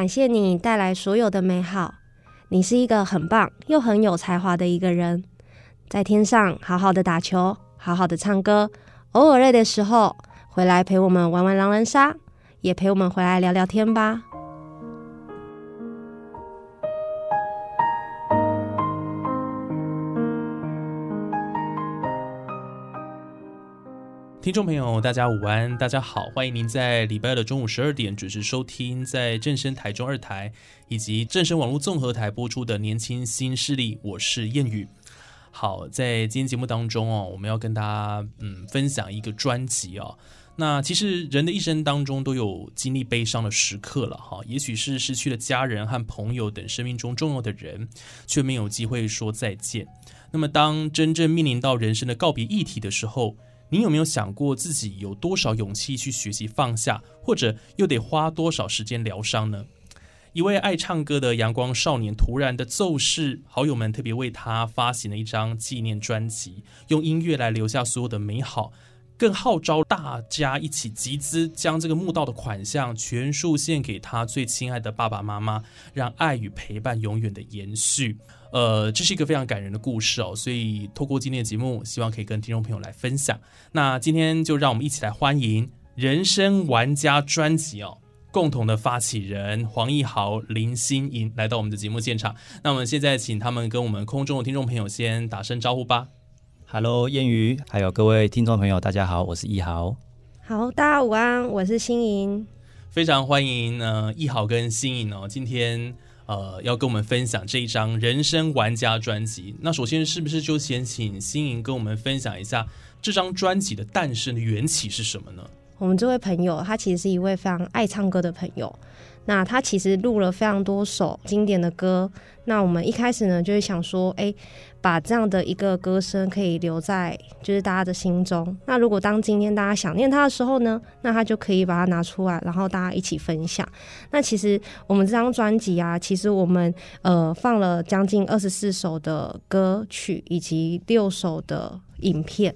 感谢你带来所有的美好，你是一个很棒又很有才华的一个人，在天上好好的打球，好好的唱歌，偶尔累的时候回来陪我们玩玩狼人杀，也陪我们回来聊聊天吧。听众朋友，大家午安，大家好，欢迎您在礼拜二的中午十二点准时收听，在正声台中二台以及正声网络综合台播出的《年轻新势力》，我是燕语。好，在今天节目当中哦，我们要跟大家嗯分享一个专辑哦。那其实人的一生当中都有经历悲伤的时刻了哈，也许是失去了家人和朋友等生命中重要的人，却没有机会说再见。那么当真正面临到人生的告别议题的时候，你有没有想过自己有多少勇气去学习放下，或者又得花多少时间疗伤呢？一位爱唱歌的阳光少年突然的奏事，好友们特别为他发行了一张纪念专辑，用音乐来留下所有的美好，更号召大家一起集资，将这个墓道的款项全数献给他最亲爱的爸爸妈妈，让爱与陪伴永远的延续。呃，这是一个非常感人的故事哦，所以透过今天的节目，希望可以跟听众朋友来分享。那今天就让我们一起来欢迎《人生玩家》专辑哦，共同的发起人黄义豪、林心莹来到我们的节目现场。那我们现在请他们跟我们空中的听众朋友先打声招呼吧。Hello，燕瑜，还有各位听众朋友，大家好，我是一豪。好，大家午安，我是心莹。非常欢迎呢，义豪跟心颖哦，今天呃要跟我们分享这一张《人生玩家》专辑。那首先是不是就先请心颖跟我们分享一下这张专辑的诞生的缘起是什么呢？我们这位朋友，他其实是一位非常爱唱歌的朋友。那他其实录了非常多首经典的歌。那我们一开始呢，就是想说，哎，把这样的一个歌声可以留在就是大家的心中。那如果当今天大家想念他的时候呢，那他就可以把它拿出来，然后大家一起分享。那其实我们这张专辑啊，其实我们呃放了将近二十四首的歌曲，以及六首的影片。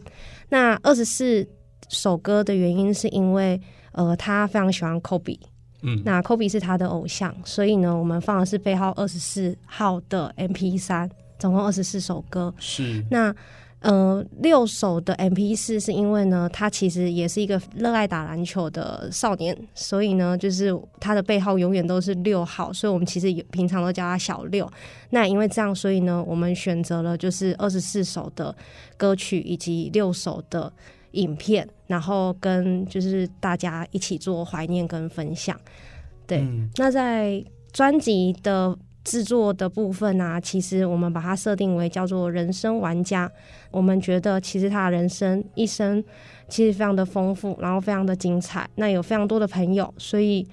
那二十四首歌的原因是因为呃他非常喜欢 Kobe。嗯，那 Kobe 是他的偶像，所以呢，我们放的是背号二十四号的 MP 三，总共二十四首歌。是那呃六首的 MP 四是因为呢，他其实也是一个热爱打篮球的少年，所以呢，就是他的背号永远都是六号，所以我们其实也平常都叫他小六。那因为这样，所以呢，我们选择了就是二十四首的歌曲以及六首的。影片，然后跟就是大家一起做怀念跟分享。对，嗯那在专辑的制作的部分啊，其实我们把它设定为叫做人生玩家。我们觉得其实他的人生一生其实非常的丰富，然后非常的精彩。那有非常多的朋友，所以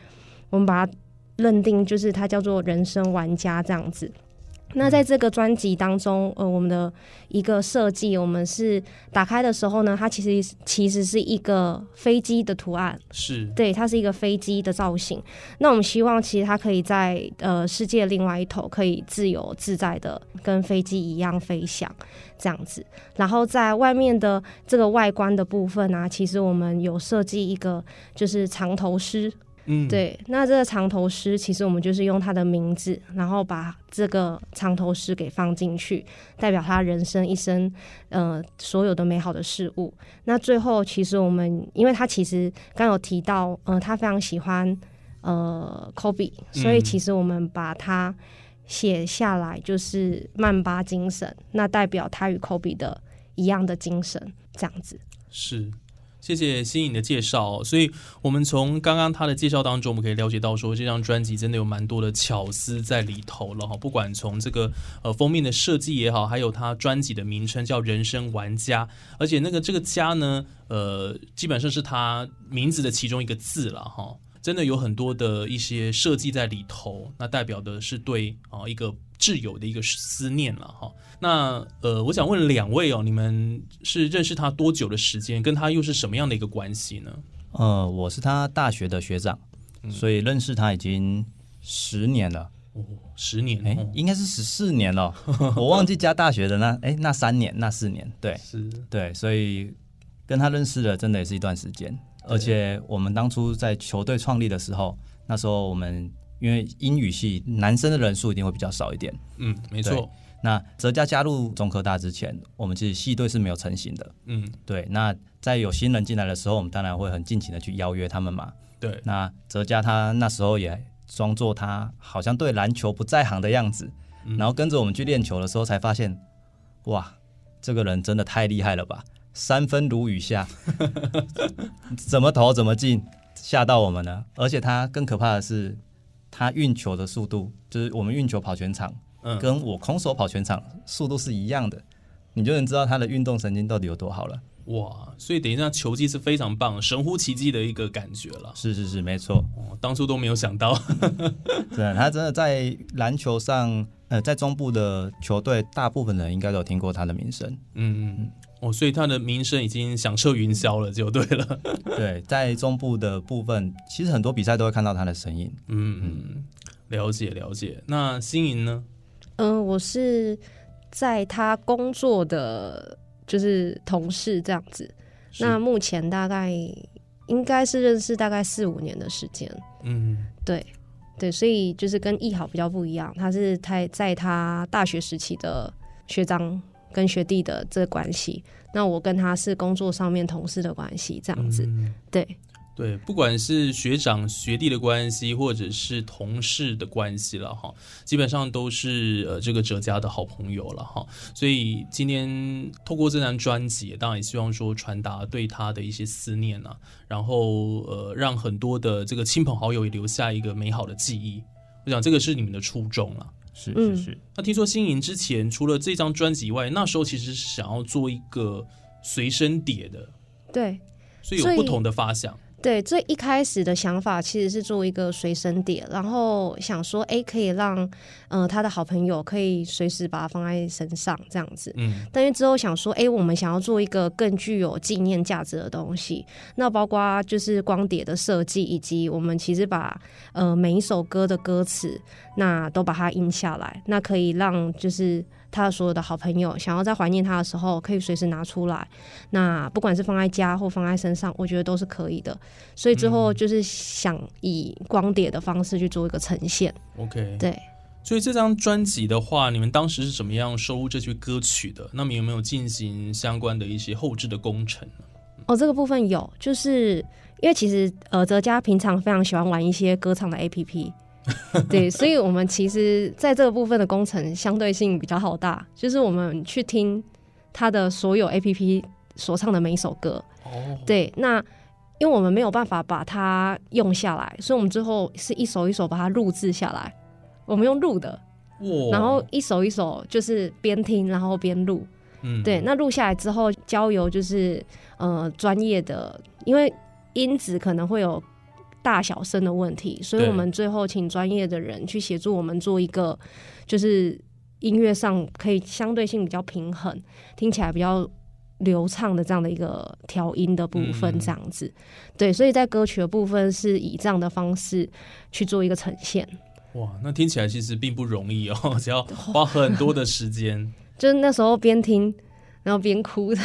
我们把它认定就是他叫做人生玩家这样子。那在这个专辑当中，呃，我们的一个设计，我们是打开的时候呢，它其实其实是一个飞机的图案，是对，它是一个飞机的造型。那我们希望其实它可以在呃世界另外一头，可以自由自在的跟飞机一样飞翔这样子。然后在外面的这个外观的部分啊，其实我们有设计一个就是长头狮。嗯，对，那这个藏头诗其实我们就是用他的名字，然后把这个藏头诗给放进去，代表他人生一生呃所有的美好的事物。那最后其实我们，因为他其实刚有提到，呃，他非常喜欢呃 Kobe，所以嗯其实我们把它写下来就是曼巴精神，那代表他与 Kobe 的一样的精神，这样子。是，谢谢新颖的介绍。所以，我们从刚刚他的介绍当中，我们可以了解到，说这张专辑真的有蛮多的巧思在里头了哈。不管从这个呃封面的设计也好，还有他专辑的名称叫《人生玩家》，而且那个这个“家”呢，呃，基本上是他名字的其中一个字了哈。真的有很多的一些设计在里头，那代表的是对啊一个挚友的一个思念了哈。那呃，我想问两位哦，你们是认识他多久的时间？跟他又是什么样的一个关系呢？呃，我是他大学的学长，所以认识他已经十年了。哦，十年，哎，应该是十四年了，我忘记加大学的那哎那三年那四年，对，是，对，所以跟他认识了，真的也是一段时间。而且我们当初在球队创立的时候，那时候我们因为英语系男生的人数一定会比较少一点。嗯，没错。那哲家加入中科大之前，我们其实系队是没有成型的。嗯，对。那在有新人进来的时候，我们当然会很尽情的去邀约他们嘛。对。那哲家他那时候也装作他好像对篮球不在行的样子，然后跟着我们去练球的时候，才发现，哇，这个人真的太厉害了吧！三分如雨下，怎么投怎么进，吓到我们了。而且他更可怕的是，他运球的速度，就是我们运球跑全场，跟我空手跑全场速度是一样的，你就能知道他的运动神经到底有多好了。哇，所以等一下球技是非常棒，神乎其技的一个感觉了。是是是，没错。哦，当初都没有想到，对，他真的在篮球上，呃，在中部的球队，大部分人应该都有听过他的名声。嗯嗯。哦，所以他的名声已经响彻云霄了，就对了。对，在中部的部分，其实很多比赛都会看到他的身影。嗯嗯，了解了解。那新莹呢？嗯，我是在他工作的就是同事这样子。那目前大概应该是认识大概四五年的时间。嗯，对对，所以就是跟易好比较不一样，他是他在他大学时期的学长。跟学弟的这关系，那我跟他是工作上面同事的关系，这样子，对对，不管是学长学弟的关系，或者是同事的关系了哈，基本上都是呃这个哲家的好朋友了哈。所以今天透过这张专辑，当然也希望说传达对他的一些思念啊，然后呃让很多的这个亲朋好友也留下一个美好的记忆。我想这个是你们的初衷了。是是是，那听说新颖之前除了这张专辑以外，那时候其实是想要做一个随身碟的，对，所以有不同的发想。对，最一开始的想法其实是做一个随身碟，然后想说，哎，可以让，呃，他的好朋友可以随时把它放在身上，这样子。嗯。但是之后想说，哎，我们想要做一个更具有纪念价值的东西，那包括就是光碟的设计，以及我们其实把呃每一首歌的歌词，那都把它印下来，那可以让就是。他所有的好朋友想要在怀念他的时候，可以随时拿出来。那不管是放在家或放在身上，我觉得都是可以的。所以之后就是想以光碟的方式去做一个呈现。OK，对。所以这张专辑的话，你们当时是怎么样收录这些歌曲的？那么有没有进行相关的一些后置的工程呢？哦，这个部分有，就是因为其实呃，哲家平常非常喜欢玩一些歌唱的 APP。对，所以，我们其实在这个部分的工程相对性比较好大，就是我们去听他的所有 A P P 所唱的每一首歌。哦，对，那因为我们没有办法把它用下来，所以我们最后是一首一首把它录制下来。我们用录的，然后一首一首就是边听然后边录。嗯，对，那录下来之后交由就是呃专业的，因为音质可能会有。大小声的问题，所以我们最后请专业的人去协助我们做一个，就是音乐上可以相对性比较平衡，听起来比较流畅的这样的一个调音的部分，这样子。对，所以在歌曲的部分是以这样的方式去做一个呈现。哇，那听起来其实并不容易哦，只要花很多的时间。就是那时候边听然后边哭的。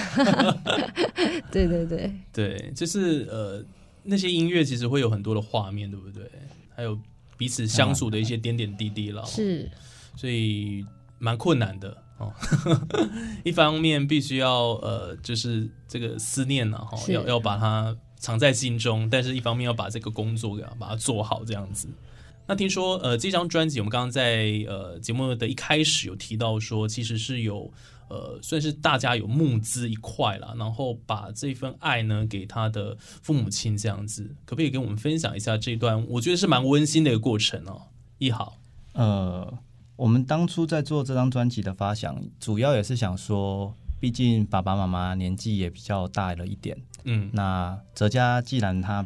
对对对对，就是呃。那些音乐其实会有很多的画面，对不对？还有彼此相处的一些点点滴滴了，是，所以蛮困难的哦。一方面必须要呃，就是这个思念呢，哈，要要把它藏在心中；，但是一方面要把这个工作给把它做好，这样子。那听说呃，这张专辑我们刚刚在呃节目的一开始有提到说，其实是有呃算是大家有募资一块啦，然后把这份爱呢给他的父母亲这样子，可不可以给我们分享一下这段？我觉得是蛮温馨的一个过程哦。一好，呃，我们当初在做这张专辑的发想，主要也是想说，毕竟爸爸妈妈年纪也比较大了一点，嗯那哲嘉既然他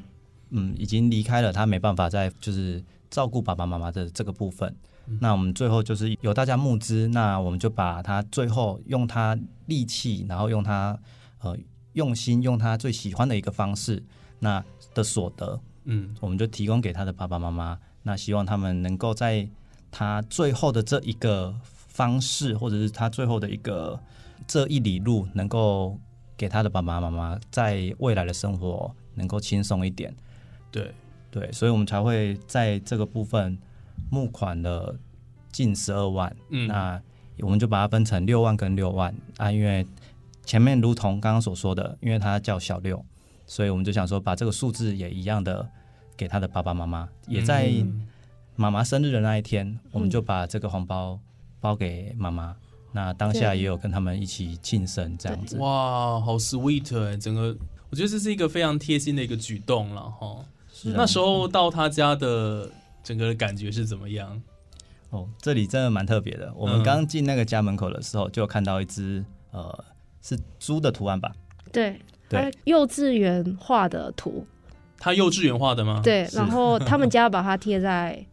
嗯已经离开了，他没办法再就是照顾爸爸妈妈的这个部分。那我们最后就是有大家募资，那我们就把他最后用他力气，然后用他呃用心，用他最喜欢的一个方式，那的所得，嗯我们就提供给他的爸爸妈妈。那希望他们能够在他最后的这一个方式，或者是他最后的一个这一里路，能够给他的爸爸妈妈在未来的生活能够轻松一点。对，对，所以我们才会在这个部分募款了近十二万。嗯那我们就把它分成六万跟六万啊，因为前面如同刚刚所说的，因为他叫小六，所以我们就想说把这个数字也一样的给他的爸爸妈妈，也在嗯妈妈生日的那一天，我们就把这个红包包给妈妈。那当下也有跟他们一起庆生这样子。哇，好 sweet 哎，整个我觉得这是一个非常贴心的一个举动了哈。那时候到他家的整个的感觉是怎么样？哦，这里真的蛮特别的。我嗯们刚进那个家门口的时候，就看到一只呃是猪的图案吧？对，对幼稚园画的图，他幼稚园画的吗？，对，然后他们家把它贴在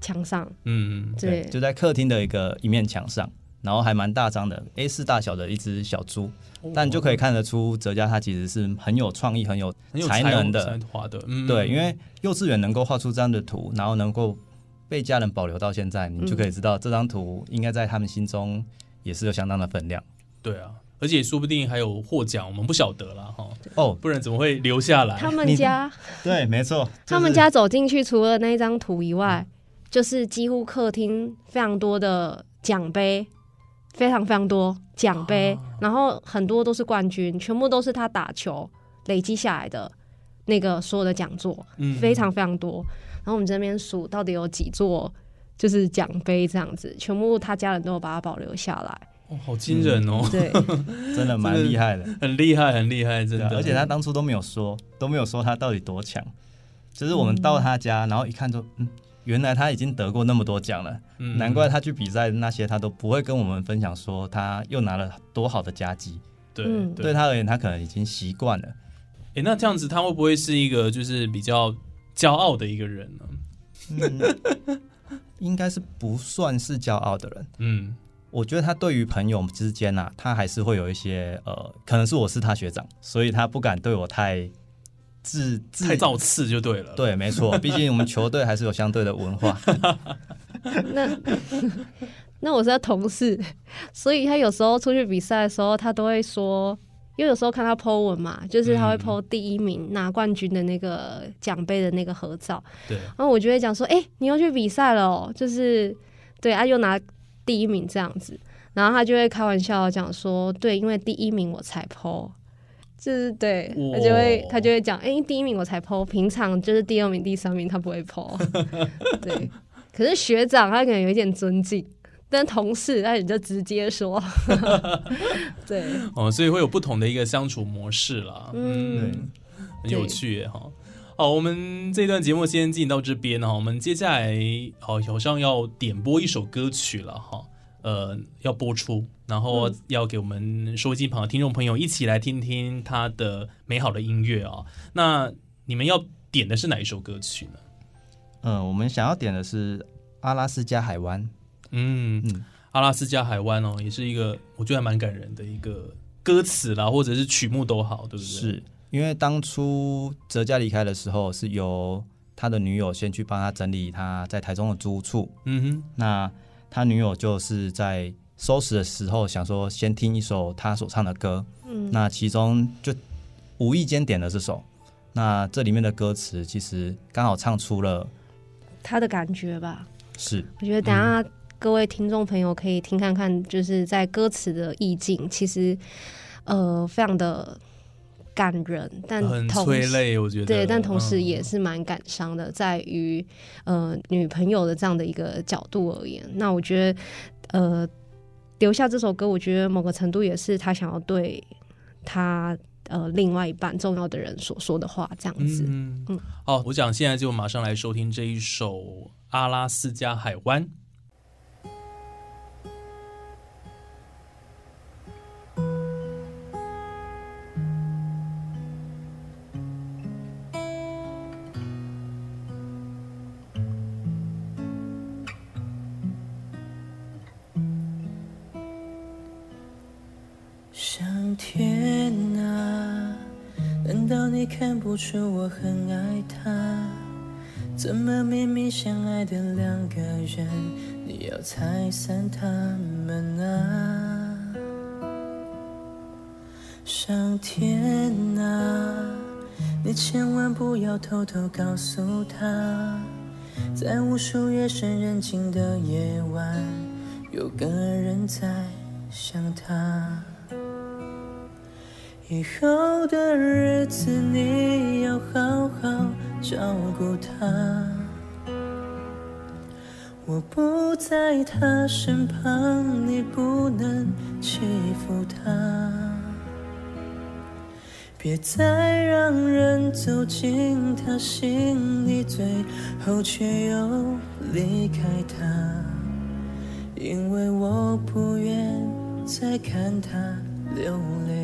墙上，嗯，对，就在客厅的一个一面墙上，然后还蛮大张的 A 4大小的一只小猪，但就可以看得出哲嘉他其实是很有创意、很有才能的。才华的，嗯，对，因为幼稚园能够画出这样的图，然后能够被家人保留到现在，你就可以知道这张图应该在他们心中也是有相当的分量。对啊，而且说不定还有获奖，我们不晓得啦哈，哦，不然怎么会留下来？他们家 对，没错，他们家走进去，除了那一张图以外，就是几乎客厅非常多的奖杯，非常非常多奖杯，然后很多都是冠军，全部都是他打球累积下来的那个所有的讲座，嗯非常非常多。然后我们这边数到底有几座就是奖杯这样子，全部他家人都有把它保留下来。哦好惊人哦，对，真的蛮厉害的。很厉害，很厉害，真的。啊而且他当初都没有说，都没有说他到底多强。就是我们到他家，然后一看就，嗯，原来他已经得过那么多奖了，嗯难怪他去比赛那些他都不会跟我们分享说他又拿了多好的佳绩。对嗯对对他而言，他可能已经习惯了。诶，那这样子他会不会是一个就是比较骄傲的一个人呢？应该是不算是骄傲的人。嗯，我觉得他对于朋友之间啊，他还是会有一些呃，可能是我是他学长，所以他不敢对我太自自太造次就对了。，对，没错，毕竟我们球队还是有相对的文化。那 那我是他同事，所以他有时候出去比赛的时候，他都会说，因为有时候看他 po 文嘛，就是他会嗯 po 第一名拿冠军的那个奖杯的那个合照，对，然后我就会讲说，哎、你又去比赛了哦，就是对啊，又拿第一名这样子，然后他就会开玩笑地讲说，对，因为第一名我才 po。就是对他就会他就会讲，哎、第一名我才 PO，平常就是第二名、第三名他不会 PO。对，可是学长他可能有一点尊敬，但同事那你就直接说。对，哦，所以会有不同的一个相处模式啦。嗯嗯，很有趣耶哈。好，我们这段节目先进行到这边哈，我们接下来好好像要点播一首歌曲了哈，呃，要播出，然后要给我们收音机旁的听众朋友一起来听听他的美好的音乐啊。那你们要点的是哪一首歌曲呢？嗯，我们想要点的是阿拉斯加海湾。嗯嗯阿拉斯加海湾哦，也是一个我觉得还蛮感人的一个歌词啦，或者是曲目都好，对不对？是因为当初哲嘉离开的时候，是由他的女友先去帮他整理他在台中的租处。嗯哼，那他女友就是在收拾的时候，想说先听一首他所唱的歌。嗯，那其中就无意间点了这首。那这里面的歌词其实刚好唱出了他的感觉吧。是我觉得等下各位听众朋友可以听看看，就是在歌词的意境，其实呃非常的感人，但很催泪，我觉得。对，但同时嗯也是蛮感伤的，在于呃女朋友的这样的一个角度而言，那我觉得呃留下这首歌，我觉得某个程度也是他想要对他呃另外一半重要的人所说的话，这样子。嗯嗯好，我想现在就马上来收听这一首《阿拉斯加海湾》。看不出我很爱他？怎么明明相爱的两个人，你要拆散他们啊？上天啊，你千万不要偷偷告诉他，在无数夜深人静的夜晚，有个人在想他。以后的日子你要好好照顾他。我不在他身旁，你不能欺负他。别再让人走进他心里，最后却又离开他。因为我不愿再看他流泪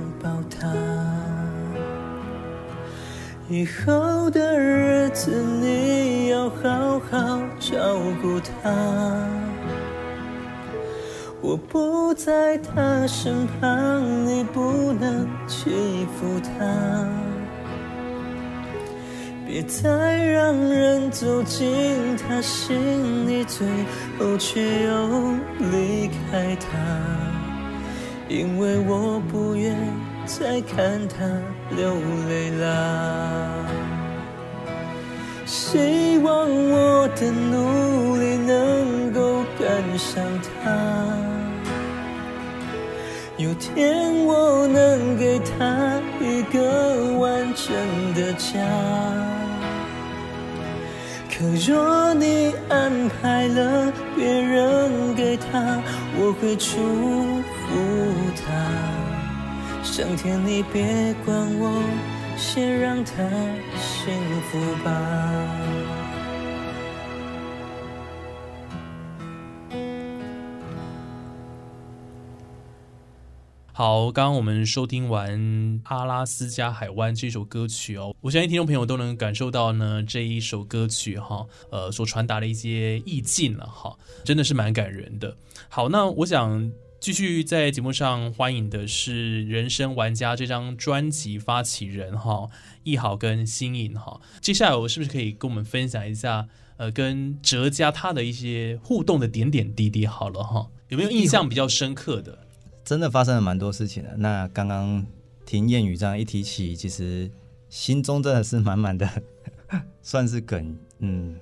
以后的日子你要好好照顾她。我不在她身旁，你不能欺负她。别再让人走进他心里，最后却又离开他。因为我不愿再看他流泪啦。希望我的努力能够赶上他，有天我能给他一个完整的家。可若你安排了别人给他，我会祝福他。上天，你别管我，先让他幸福吧。好，刚刚我们收听完《阿拉斯加海湾》这首歌曲哦，我相信听众朋友都能感受到呢这一首歌曲哈，呃所传达的一些意境了哈，真的是蛮感人的。好，那我想继续在节目上欢迎的是《人生玩家》这张专辑发起人哈，易好跟新颖哈。接下来我是不是可以跟我们分享一下，呃，跟哲家他的一些互动的点点滴滴？好了哈，有没有印象比较深刻的？真的发生了蛮多事情的。那刚刚听谚语这样一提起，其实心中真的是满满的，算是梗，嗯，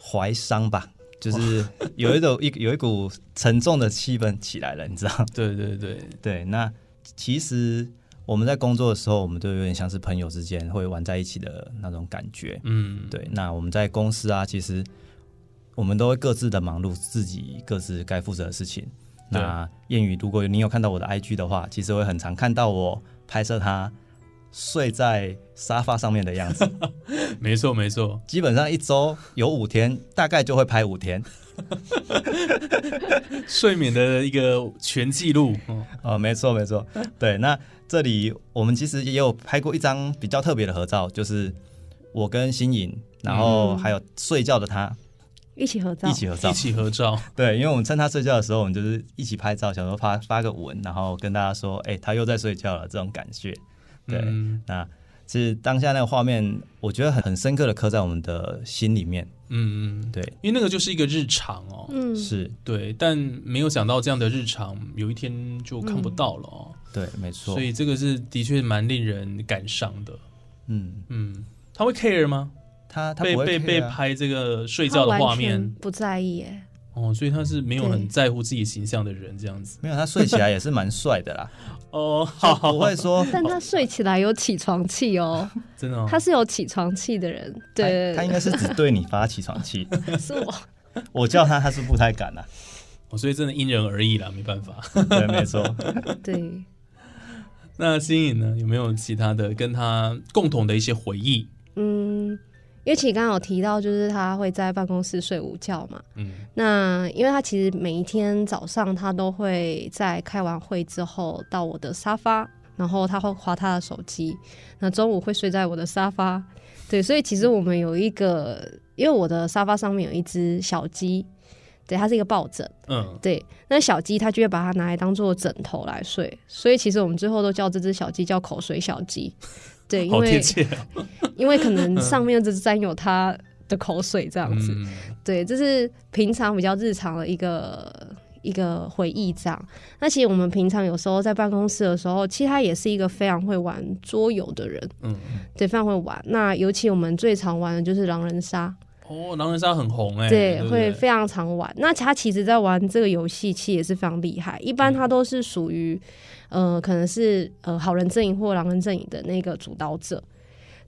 怀伤吧，就是有一种一有一股沉重的气氛起来了，你知道？对对对，对，那其实我们在工作的时候，我们都有点像是朋友之间会玩在一起的那种感觉。嗯，对，那我们在公司啊，其实我们都会各自的忙碌自己各自该负责的事情。那谚语，如果你有看到我的 IG 的话，其实会很常看到我拍摄他睡在沙发上面的样子。没错没错，基本上一周有五天，大概就会拍五天。睡眠的一个全记录。哦哦，没错没错，对。那这里我们其实也有拍过一张比较特别的合照，就是我跟新颖，然后还有睡觉的他一起合照，一起合照一。起合照，对，因为我们趁他睡觉的时候，我们就是一起拍照，想说发发个文，然后跟大家说，哎、他又在睡觉了，这种感觉。对，嗯那其实当下那个画面，我觉得很很深刻的刻在我们的心里面。嗯嗯，对，因为那个就是一个日常哦，嗯，是，对，但没有想到这样的日常有一天就看不到了哦，对，没错所。以这个是的确蛮令人感伤的。嗯，嗯，他会 care 吗？他他不会被被被啊拍这个睡他觉的画面不在意耶。哦，所以他是没有很在乎自己形象的人这样子。没有，他睡起来也是蛮帅的啦，哦，就好，不会说 但他睡起来有起床气哦，真的、哦，他是有起床气的人。对，他他应该是只对你发起床气，是我。我叫他他是不太敢啊。哦，所以真的因人而异啦，没办法。对，没错。对，那新颖呢，有没有其他的跟他共同的一些回忆？嗯，因为其实刚刚有提到，就是他会在办公室睡午觉嘛。嗯那因为他其实每一天早上他都会在开完会之后到我的沙发，然后他会划他的手机，那中午会睡在我的沙发。对，所以其实我们有一个，因为我的沙发上面有一只小鸡，对，它是一个抱枕。嗯，对，那小鸡它就会把它拿来当做枕头来睡，所以其实我们最后都叫这只小鸡叫口水小鸡。对，因为 因为可能上面就沾有它的口水这样子。嗯对，这是平常比较日常的一个一个回忆这样。那其实我们平常有时候在办公室的时候，其实他也是一个非常会玩桌游的人，嗯，对，非常会玩。那尤其我们最常玩的就是狼人杀，哦，狼人杀很红哎、对，不会非常常玩。那他其实在玩这个游戏，其实也是非常厉害。一般他都是属于，呃，可能是呃好人阵营或狼人阵营的那个主导者。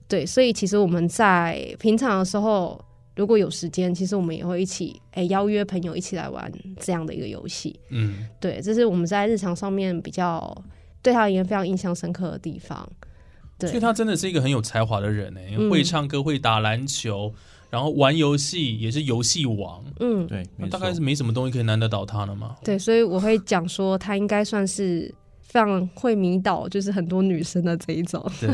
对，所以其实我们在平常的时候，如果有时间，其实我们也会一起哎、邀约朋友一起来玩这样的一个游戏。嗯，对，这是我们在日常上面比较对他而言非常印象深刻的地方。对，所以他真的是一个很有才华的人哎、嗯会唱歌，会打篮球，然后玩游戏也是游戏王，嗯，对，那大概是没什么东西可以难得倒他了嘛。对，所以我会讲说，他应该算是非常会迷倒，就是很多女生的这一种。对，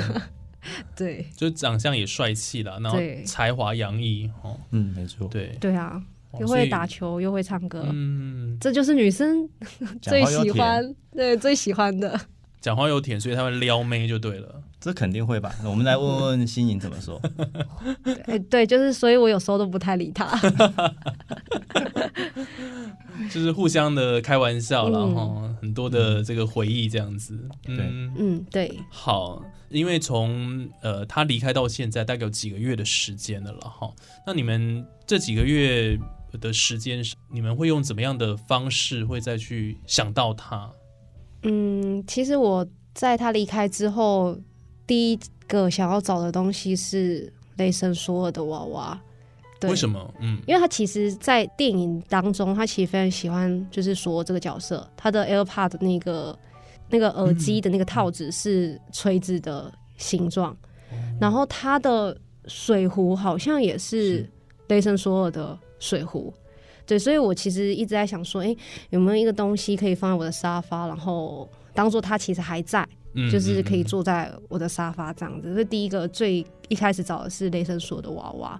对，就长相也帅气啦，然后对。才华洋溢哦，嗯，没错。对，对啊，又会打球，又会唱歌，嗯，这就是女生 最喜欢，对，最喜欢的。讲话又甜，所以他会撩妹就对了。这肯定会吧？我们来问问新颖怎么说。哎、对，就是，所以我有时候都不太理他。就是互相的开玩笑啦，然嗯后、很多的这个回忆这样子。嗯，嗯，对，好，因为从呃他离开到现在大概有几个月的时间了了哈。那你们这几个月的时间，你们会用怎么样的方式会再去想到他？嗯，其实我在他离开之后，第一个想要找的东西是雷神索尔的娃娃。对为什么？嗯因为他其实，在电影当中，他其实非常喜欢就是索尔这个角色，他的 AirPod 的那个那个耳机的那个套子是锤子的形状，然后他的水壶好像也是雷神索尔的水壶。对，所以我其实一直在想说，哎、有没有一个东西可以放在我的沙发，然后当做它其实还在，嗯就是可以嗯坐在我的沙发这样子。这第一个最一开始找的是雷神索的娃娃，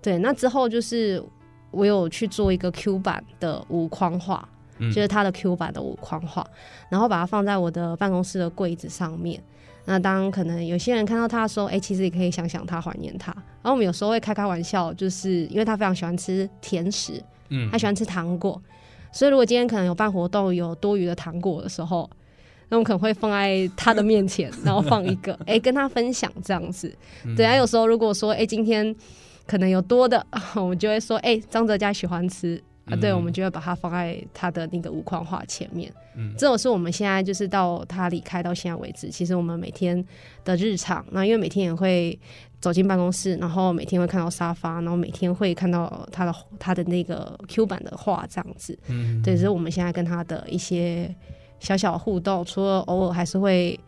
对，那之后就是我有去做一个 Q 版的无框画，嗯就是它的 Q 版的无框画，然后把它放在我的办公室的柜子上面。那当可能有些人看到它的时候，哎、其实也可以想想他，怀念他。然后我们有时候会开开玩笑，就是因为他非常喜欢吃甜食，嗯他喜欢吃糖果，所以如果今天可能有办活动有多余的糖果的时候，那我们可能会放在他的面前，然后放一个，哎、跟他分享这样子。嗯对啊，有时候如果说，哎、今天可能有多的，我们就会说，哎、张哲佳喜欢吃。啊，对，嗯我们就会把它放在他的那个五框画前面。嗯这种是我们现在就是到他离开到现在为止，其实我们每天的日常，那因为每天也会走进办公室，然后每天会看到沙发，然后每天会看到他的他的那个 Q 版的画这样子。嗯对，这是我们现在跟他的一些小小互动，除了偶尔还是会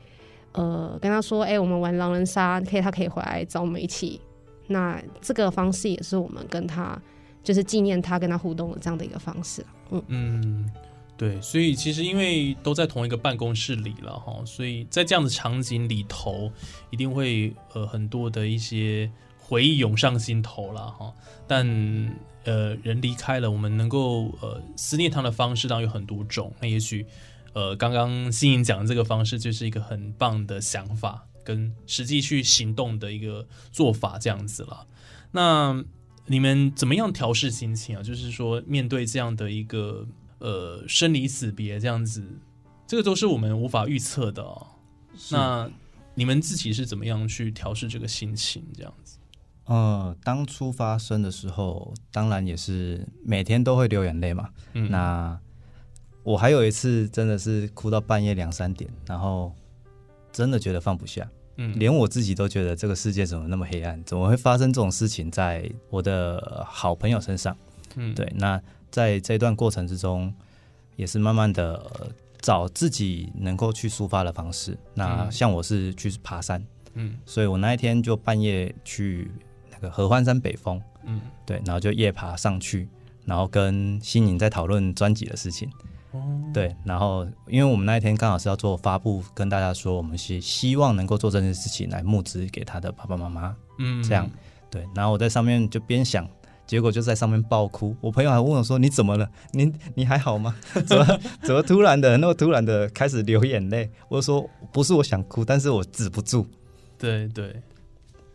呃跟他说，哎、我们玩狼人杀，可以他可以回来找我们一起。那这个方式也是我们跟他就是纪念他跟他互动的这样的一个方式。嗯嗯，对，所以其实因为都在同一个办公室里了哈，所以在这样的场景里头，一定会呃很多的一些回忆涌上心头了哈。但呃人离开了，我们能够呃思念他的方式当然有很多种。那也许呃刚刚新颖讲的这个方式就是一个很棒的想法，跟实际去行动的一个做法这样子了。那你们怎么样调试心情啊？就是说，面对这样的一个呃生离死别这样子，这个都是我们无法预测的哦。那你们自己是怎么样去调试这个心情？这样子？呃，当初发生的时候，当然也是每天都会流眼泪嘛。嗯，那我还有一次真的是哭到半夜两三点，然后真的觉得放不下。嗯，连我自己都觉得这个世界怎么那么黑暗？怎么会发生这种事情在我的好朋友身上？嗯，对。那在这段过程之中，也是慢慢的找自己能够去抒发的方式。那像我是去爬山，嗯，所以我那一天就半夜去那个合欢山北峰，嗯，对，然后就夜爬上去，然后跟新颖在讨论专辑的事情。对，然后因为我们那一天刚好是要做发布，跟大家说我们是希望能够做这件事情来募资给他的爸爸妈妈，嗯，这样对。然后我在上面就边想，结果就在上面爆哭。我朋友还问我说：“你怎么了？你你还好吗？怎么怎么突然的那么突然的开始流眼泪？”我说：“不是我想哭，但是我止不住。”对对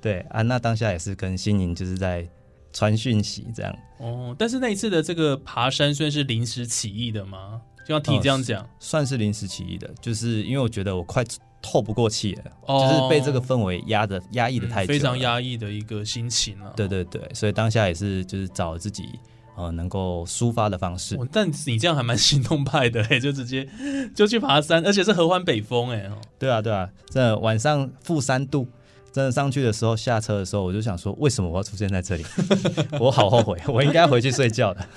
对啊，娜当下也是跟心灵就是在传讯息这样。哦，但是那一次的这个爬山算是临时起意的吗？就像听这样讲，算是临时起意的，就是因为我觉得我快透不过气了，哦就是被这个氛围压的压抑的太久、非常。压抑的一个心情了。对对对，所以当下也是就是找自己呃能够抒发的方式。哦，但你这样还蛮行动派的哎，就直接就去爬山，而且是合欢北峰哎。哦对啊对啊，这晚上负三度，真的上去的时候下车的时候，我就想说，为什么我要出现在这里？我好后悔，我应该回去睡觉的。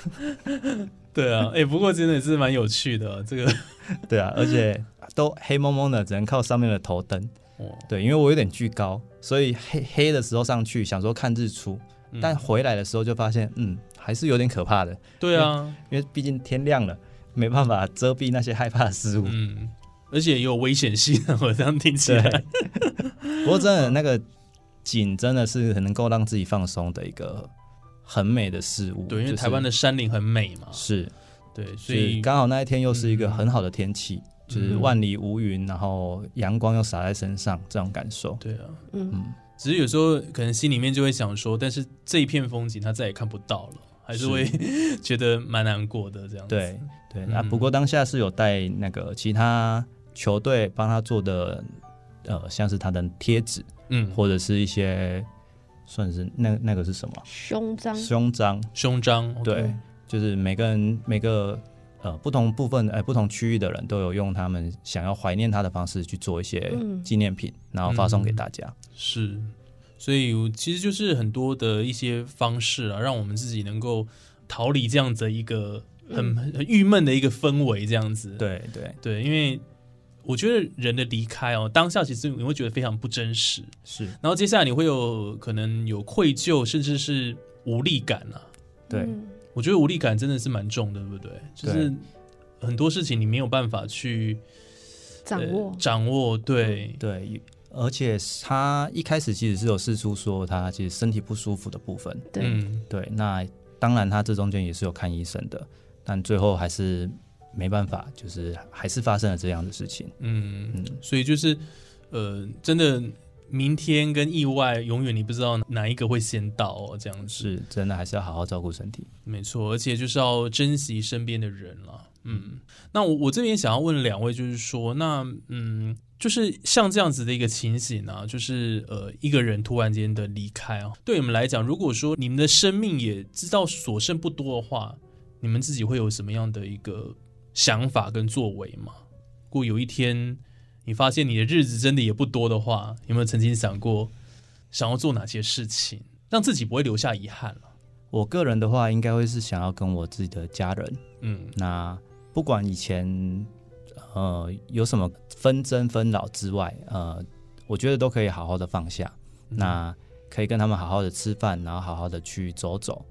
对啊，哎，不过真的是蛮有趣的这个。对啊，而且都黑蒙蒙的，只能靠上面的头灯。哦，对，因为我有点巨高，所以黑黑的时候上去想说看日出，嗯但回来的时候就发现，嗯，还是有点可怕的，对啊，因为毕竟天亮了，没办法遮蔽那些害怕的事物。嗯，而且也有危险性，我这样听起来。不过真的那个景真的是很能够让自己放松的一个很美的事物。对，因为台湾的山林很美嘛。是，对，所所以以刚好那一天又是一个很好的天气，就是嗯万里无云，然后阳光又洒在身上，这种感受。对啊，嗯，嗯，只是有时候可能心里面就会想说，但是这一片风景他再也看不到了，还是是会觉得蛮难过的这样子。对对。嗯啊，不过当下是有带那个其他球队帮他做的，呃，像是他的贴纸，嗯，或者是一些算是那那个是什么？胸章。胸章，胸章，对，就是每个人每个呃不同部分呃不同区域的人都有用他们想要怀念他的方式去做一些嗯。纪念品，然后发送给大家。是，所以其实就是很多的一些方式啊，让我们自己能够逃离这样子的一个很很郁闷的一个氛围，这样子。对对。对，因为我觉得人的离开哦，当下其实你会觉得非常不真实，是，然后接下来你会有可能有愧疚，甚至是无力感啊。对。嗯。我觉得无力感真的是蛮重的，对不对？就是很多事情你没有办法去掌握。呃、掌握，对，对，而且他一开始其实是有试出说他其实身体不舒服的部分，对，嗯，对，那当然他这中间也是有看医生的，但最后还是没办法，就是还是发生了这样的事情。嗯嗯，所以就是呃，真的明天跟意外，永远你不知道哪一个会先到哦，这样子是真的还是要好好照顾身体。没错，而且就是要珍惜身边的人了。嗯，那我我这边想要问两位，就是说，那嗯，就是像这样子的一个情形啊，就是呃，一个人突然间的离开啊，对你们来讲，如果说你们的生命也知道所剩不多的话，你们自己会有什么样的一个想法跟作为嘛？如果有一天你发现你的日子真的也不多的话，有没有曾经想过想要做哪些事情，让自己不会留下遗憾了？我个人的话，应该会是想要跟我自己的家人，嗯那不管以前呃有什么纷争纷扰之外，呃，我觉得都可以好好的放下。那可以跟他们好好的吃饭，然后好好的去走走。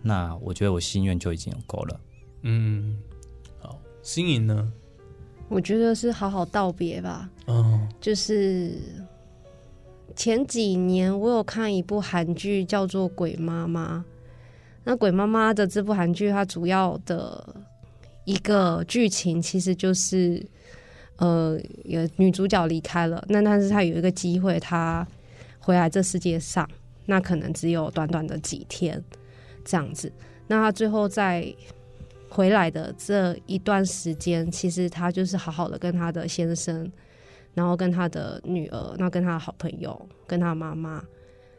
那我觉得我心愿就已经有够了。嗯，好，新颖呢？我觉得是好好道别吧。哦，就是前几年我有看一部韩剧叫做《鬼妈妈》，那《鬼妈妈》的这部韩剧，它主要的一个剧情其实就是，呃，有女主角离开了，那但是她有一个机会，她回来这世界上，那可能只有短短的几天这样子，那她最后在回来的这一段时间，其实她就是好好的跟她的先生。然后跟他的女儿，那跟他的好朋友，跟他妈妈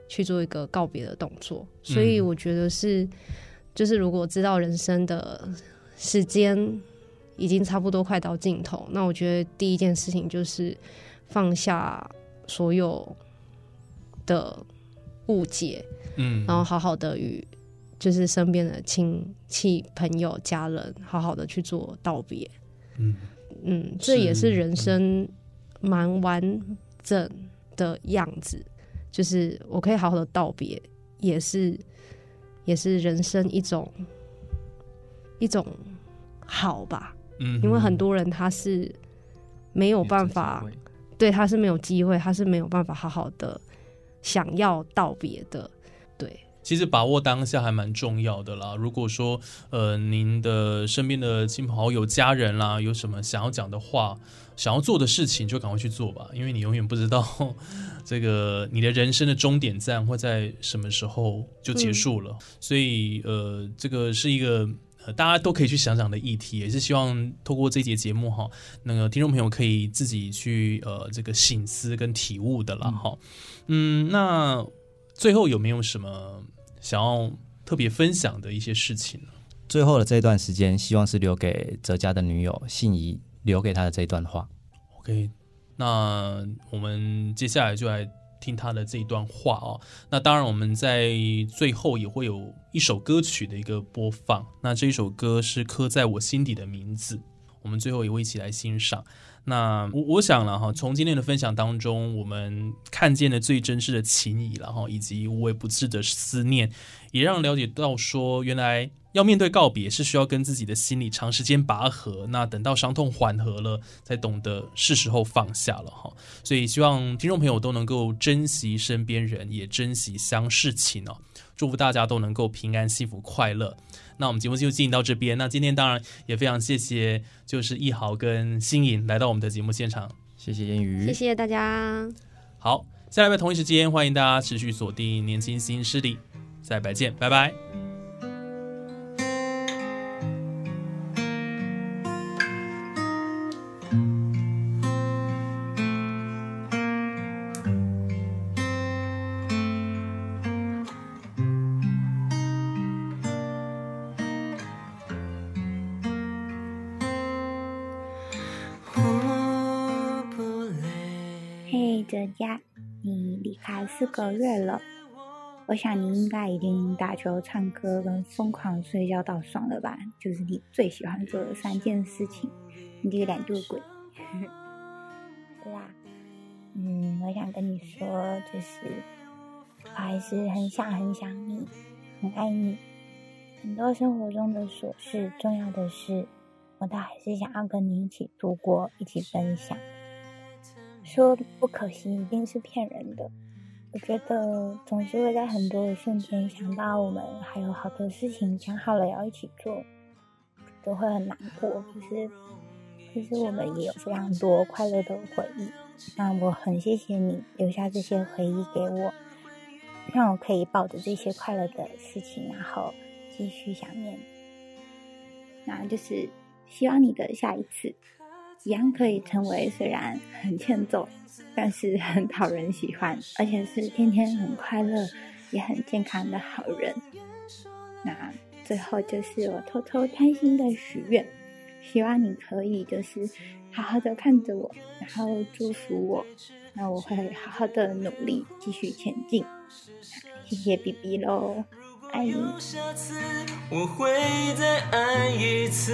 去做一个告别的动作。所以我觉得是，就是如果知道人生的时间已经差不多快到尽头，那我觉得第一件事情就是放下所有的误解，嗯，然后好好的与就是身边的亲戚、朋友、家人，好好的去做道别。嗯。嗯，这也是是人生蛮完整的样子，就是我可以好好的道别，也是也是人生一种一种好吧，嗯，因为很多人他是没有办法，对，他是没有机会，他是没有办法好好的想要道别的，对，其实把握当下还蛮重要的啦。如果说呃您的身边的亲朋好友、家人啦，有什么想要讲的话、想要做的事情，就赶快去做吧，因为你永远不知道 这个你的人生的终点站会在什么时候就结束了。所以呃，这个是一个。呃，大家都可以去想想的议题，也是希望透过这节节目哈，那个听众朋友可以自己去呃这个醒思跟体悟的啦哈。嗯，那最后有没有什么想要特别分享的一些事情呢？最后的这段时间，希望是留给哲家的女友信怡留给他的这一段话。OK，那我们接下来就来听他的这一段话哦。那当然，我们在最后也会有一首歌曲的一个播放。那这一首歌是刻在我心底的名字，我们最后也会一起来欣赏。那我我想了哈，从今天的分享当中，我们看见了最真挚的情谊了哈，以及无微不至的思念，也让了解到说，原来要面对告别是需要跟自己的心理长时间拔河，那等到伤痛缓和了，才懂得是时候放下了哈。所以希望听众朋友都能够珍惜身边人，也珍惜相视情哦。祝福大家都能够平安、幸福、快乐。那我们节目就进行到这边。那今天当然也非常谢谢，就是易豪跟新颖来到我们的节目现场。谢谢烟雨，谢谢大家。好，下礼拜同一时间，欢迎大家持续锁定《年轻新势力》，下礼拜见，拜拜。我想你应该已经打球、唱歌跟疯狂睡觉到爽了吧？就是你最喜欢做的三件事情，你这个懒惰鬼。对啦，嗯，我想跟你说，就是我还是很想很想你，很爱你。很多生活中的琐事、重要的事，我倒还是想要跟你一起度过，一起分享。说不可惜一定是骗人的。我觉得总是会在很多的瞬间想到我们还有好多事情讲好了要一起做，都会很难过。可是，可是我们也有非常多快乐的回忆。那我很谢谢你留下这些回忆给我，让我可以抱着这些快乐的事情，然后继续想念。那就是希望你的下一次。一样可以成为虽然很欠揍，但是很讨人喜欢，而且是天天很快乐也很健康的好人。那最后就是我偷偷贪心的许愿，希望你可以就是好好的看着我，然后祝福我，那我会好好的努力继续前进。谢谢 B B 喽，爱你。我会再爱一次，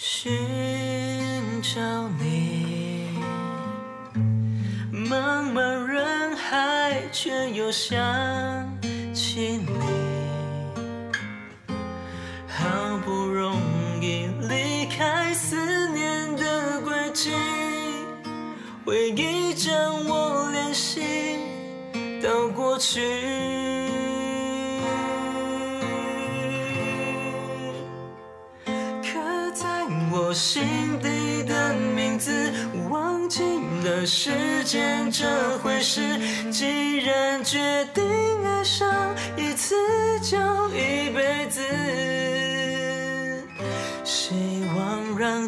寻找你，茫茫人海，却又想起你。回忆将我联系到过去。刻在我心底的名字，忘记了时间这回事。既然决定爱上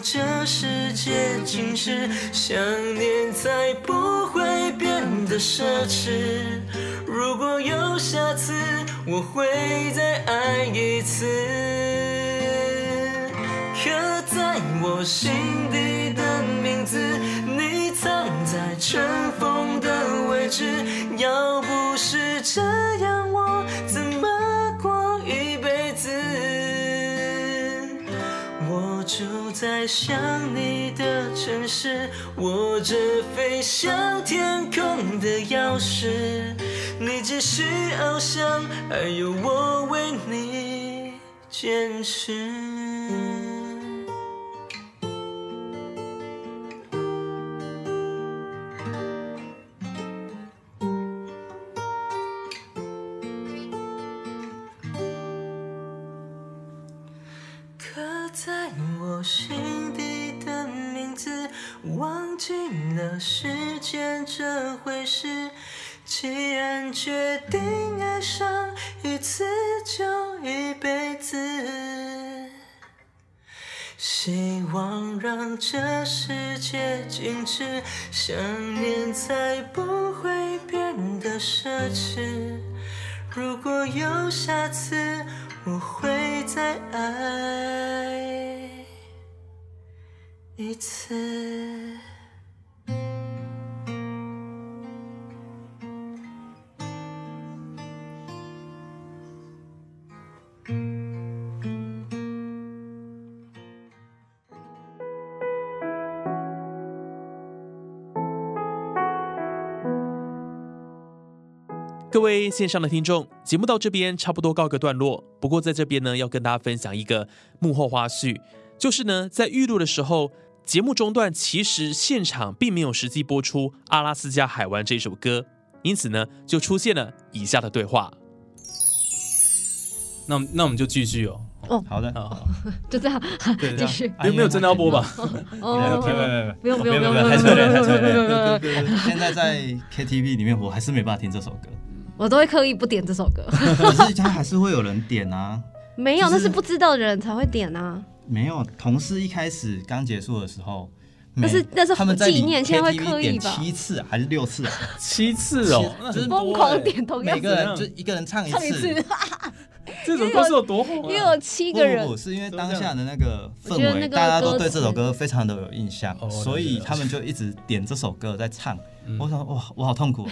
这世界静止，想念才不会变得奢侈。如果有下次，我会再爱一次。刻在我心底的名字，你藏在尘封的位置。要不是这样，我怎么就在想你的城市，握着飞向天空的钥匙。你继续翱翔，还有我为你坚持。希望让这世界静止，想念才不会变得奢侈。如果有下次，我会再爱一次。各位线上的听众，节目到这边差不多告个段落。不过在这边呢，要跟大家分享一个幕后花絮，就是呢，在预录的时候，节目中段其实现场并没有实际播出《阿拉斯加海湾》这首歌，因此呢，就出现了以下的对话。那我们那我们就继续哦。哦，好的，好，就这样对，继续。没有没有真的要播吧？哦，没有没有没有不用不用没有不用不用没有太催泪太不催用不用泪。现在在 KTV 里面，我还是没办法听这首歌，我都会刻意不点这首歌。可是他还是会有人点啊。没有，就是那是不知道的人才会点啊。没有，同事一开始刚结束的时候，那是每那是他们在纪念现在会刻意点吧七次还是六次啊？七次哦，疯狂欸点同样每个人就一个人唱一唱一次，这首歌是有多红啊？因为有七不个人不不，是因为当下的那个氛围，大家都歌对这首词歌非常的有印象，哦所以他们就一直点这首歌在唱。嗯我想，哇，我好痛苦。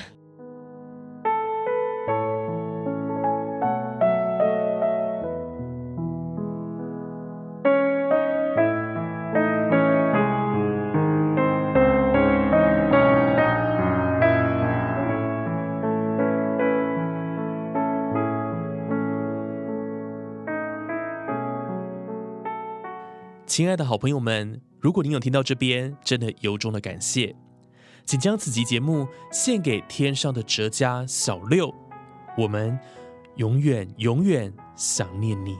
亲爱的好朋友们，如果您有听到这边，真的由衷的感谢，请将此集节目献给天上的哲家小六，我们永远永远想念你。